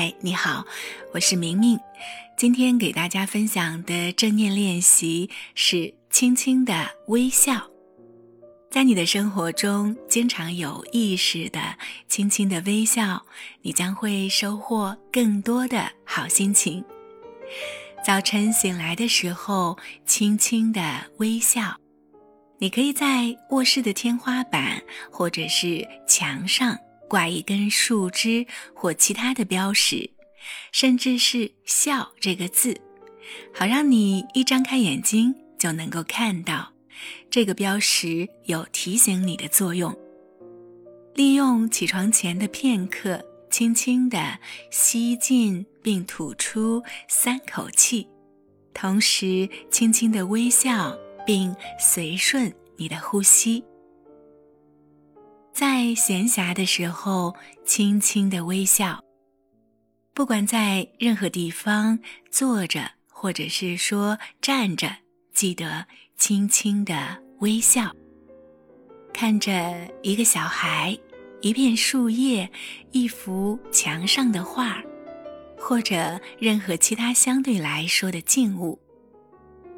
嗨，你好，我是明明。今天给大家分享的正念练习是轻轻的微笑。在你的生活中，经常有意识的轻轻的微笑，你将会收获更多的好心情。早晨醒来的时候，轻轻的微笑。你可以在卧室的天花板或者是墙上。挂一根树枝或其他的标识，甚至是“笑”这个字，好让你一张开眼睛就能够看到。这个标识有提醒你的作用。利用起床前的片刻，轻轻地吸进并吐出三口气，同时轻轻地微笑，并随顺你的呼吸。在闲暇的时候，轻轻的微笑。不管在任何地方坐着，或者是说站着，记得轻轻的微笑。看着一个小孩、一片树叶、一幅墙上的画，或者任何其他相对来说的静物，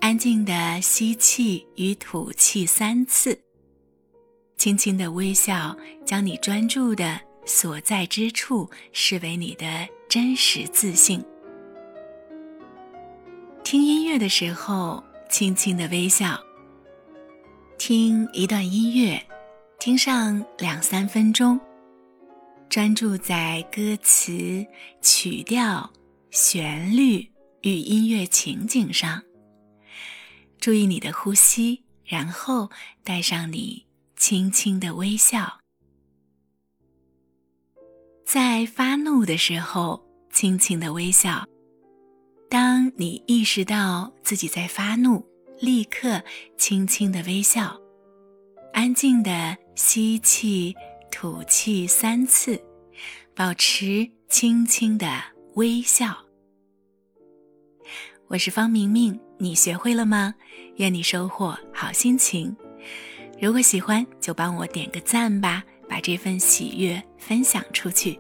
安静的吸气与吐气三次。轻轻的微笑，将你专注的所在之处视为你的真实自信。听音乐的时候，轻轻的微笑。听一段音乐，听上两三分钟，专注在歌词、曲调、旋律与音乐情景上。注意你的呼吸，然后带上你。轻轻的微笑，在发怒的时候，轻轻的微笑。当你意识到自己在发怒，立刻轻轻的微笑，安静的吸气、吐气三次，保持轻轻的微笑。我是方明明，你学会了吗？愿你收获好心情。如果喜欢，就帮我点个赞吧，把这份喜悦分享出去。